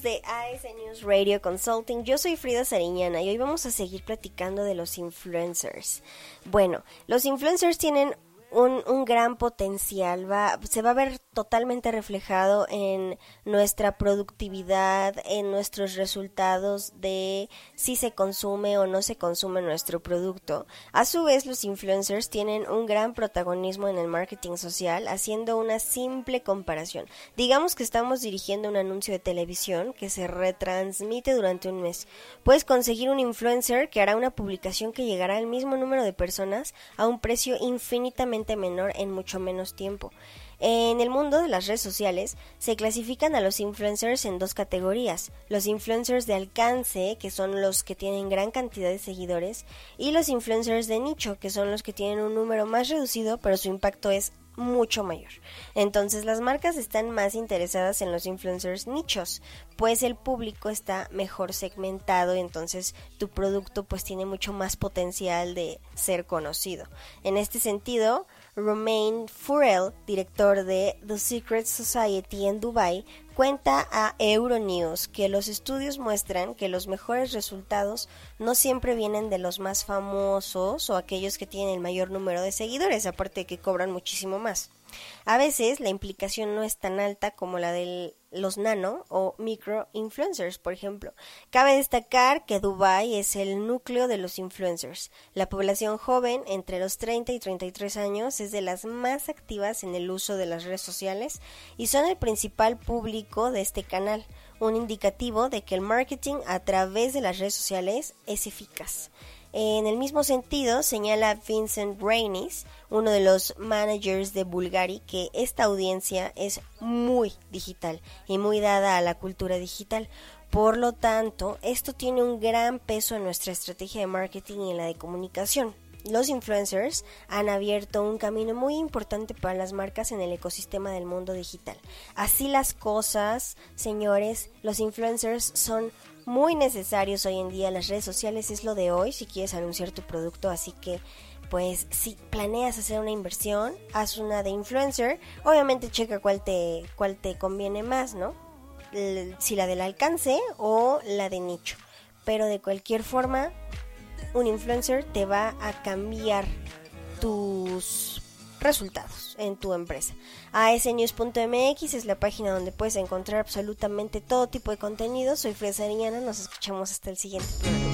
de AS News Radio Consulting? Yo soy Frida Sariñana y hoy vamos a seguir platicando de los influencers. Bueno, los influencers tienen un, un, gran potencial, va, se va a ver totalmente reflejado en nuestra productividad, en nuestros resultados de si se consume o no se consume nuestro producto. A su vez, los influencers tienen un gran protagonismo en el marketing social, haciendo una simple comparación. Digamos que estamos dirigiendo un anuncio de televisión que se retransmite durante un mes. Puedes conseguir un influencer que hará una publicación que llegará al mismo número de personas a un precio infinitamente menor en mucho menos tiempo. En el mundo de las redes sociales se clasifican a los influencers en dos categorías, los influencers de alcance, que son los que tienen gran cantidad de seguidores, y los influencers de nicho, que son los que tienen un número más reducido, pero su impacto es mucho mayor. Entonces las marcas están más interesadas en los influencers nichos, pues el público está mejor segmentado, entonces tu producto pues tiene mucho más potencial de ser conocido. En este sentido, Romain Furel, director de The Secret Society en Dubai, cuenta a Euronews que los estudios muestran que los mejores resultados no siempre vienen de los más famosos o aquellos que tienen el mayor número de seguidores, aparte de que cobran muchísimo más. A veces la implicación no es tan alta como la de los nano o micro influencers, por ejemplo. Cabe destacar que Dubai es el núcleo de los influencers. La población joven entre los 30 y 33 años es de las más activas en el uso de las redes sociales y son el principal público de este canal, un indicativo de que el marketing a través de las redes sociales es eficaz. En el mismo sentido, señala Vincent Rainis, uno de los managers de Bulgari, que esta audiencia es muy digital y muy dada a la cultura digital. Por lo tanto, esto tiene un gran peso en nuestra estrategia de marketing y en la de comunicación. Los influencers han abierto un camino muy importante para las marcas en el ecosistema del mundo digital. Así las cosas, señores, los influencers son muy necesarios hoy en día. Las redes sociales es lo de hoy si quieres anunciar tu producto, así que pues si planeas hacer una inversión, haz una de influencer. Obviamente checa cuál te cuál te conviene más, ¿no? si la del alcance o la de nicho. Pero de cualquier forma, un influencer te va a cambiar tus resultados en tu empresa. asnews.mx es la página donde puedes encontrar absolutamente todo tipo de contenido. Soy Fresa Ariñana, nos escuchamos hasta el siguiente programa.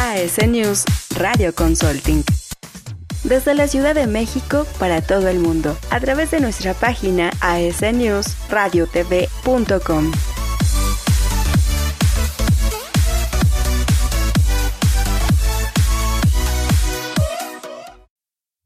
AS News Radio Consulting. Desde la Ciudad de México para todo el mundo, a través de nuestra página asnewsradiotv.com.